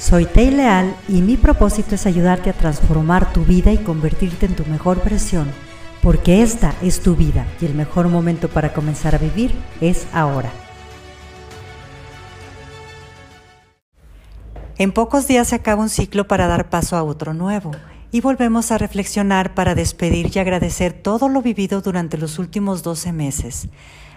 Soy Tei Leal y mi propósito es ayudarte a transformar tu vida y convertirte en tu mejor versión, porque esta es tu vida y el mejor momento para comenzar a vivir es ahora. En pocos días se acaba un ciclo para dar paso a otro nuevo y volvemos a reflexionar para despedir y agradecer todo lo vivido durante los últimos 12 meses.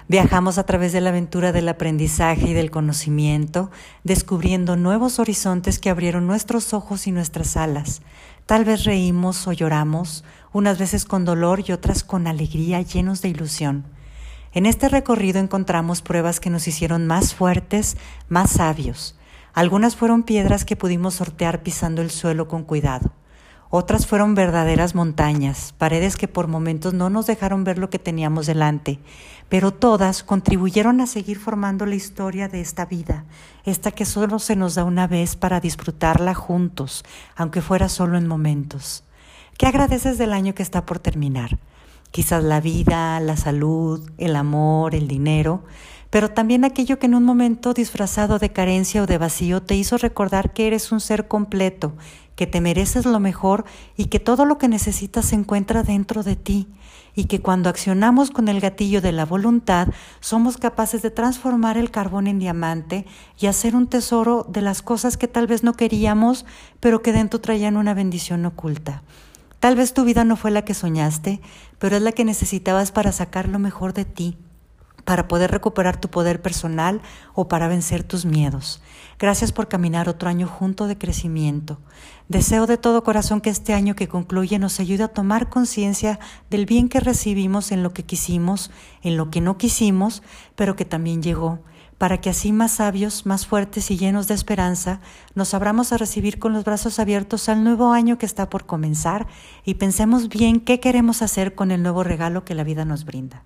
Viajamos a través de la aventura del aprendizaje y del conocimiento, descubriendo nuevos horizontes que abrieron nuestros ojos y nuestras alas. Tal vez reímos o lloramos, unas veces con dolor y otras con alegría, llenos de ilusión. En este recorrido encontramos pruebas que nos hicieron más fuertes, más sabios. Algunas fueron piedras que pudimos sortear pisando el suelo con cuidado. Otras fueron verdaderas montañas, paredes que por momentos no nos dejaron ver lo que teníamos delante, pero todas contribuyeron a seguir formando la historia de esta vida, esta que solo se nos da una vez para disfrutarla juntos, aunque fuera solo en momentos. ¿Qué agradeces del año que está por terminar? Quizás la vida, la salud, el amor, el dinero, pero también aquello que en un momento disfrazado de carencia o de vacío te hizo recordar que eres un ser completo, que te mereces lo mejor y que todo lo que necesitas se encuentra dentro de ti, y que cuando accionamos con el gatillo de la voluntad somos capaces de transformar el carbón en diamante y hacer un tesoro de las cosas que tal vez no queríamos, pero que dentro traían una bendición oculta. Tal vez tu vida no fue la que soñaste, pero es la que necesitabas para sacar lo mejor de ti para poder recuperar tu poder personal o para vencer tus miedos. Gracias por caminar otro año junto de crecimiento. Deseo de todo corazón que este año que concluye nos ayude a tomar conciencia del bien que recibimos en lo que quisimos, en lo que no quisimos, pero que también llegó, para que así más sabios, más fuertes y llenos de esperanza, nos abramos a recibir con los brazos abiertos al nuevo año que está por comenzar y pensemos bien qué queremos hacer con el nuevo regalo que la vida nos brinda.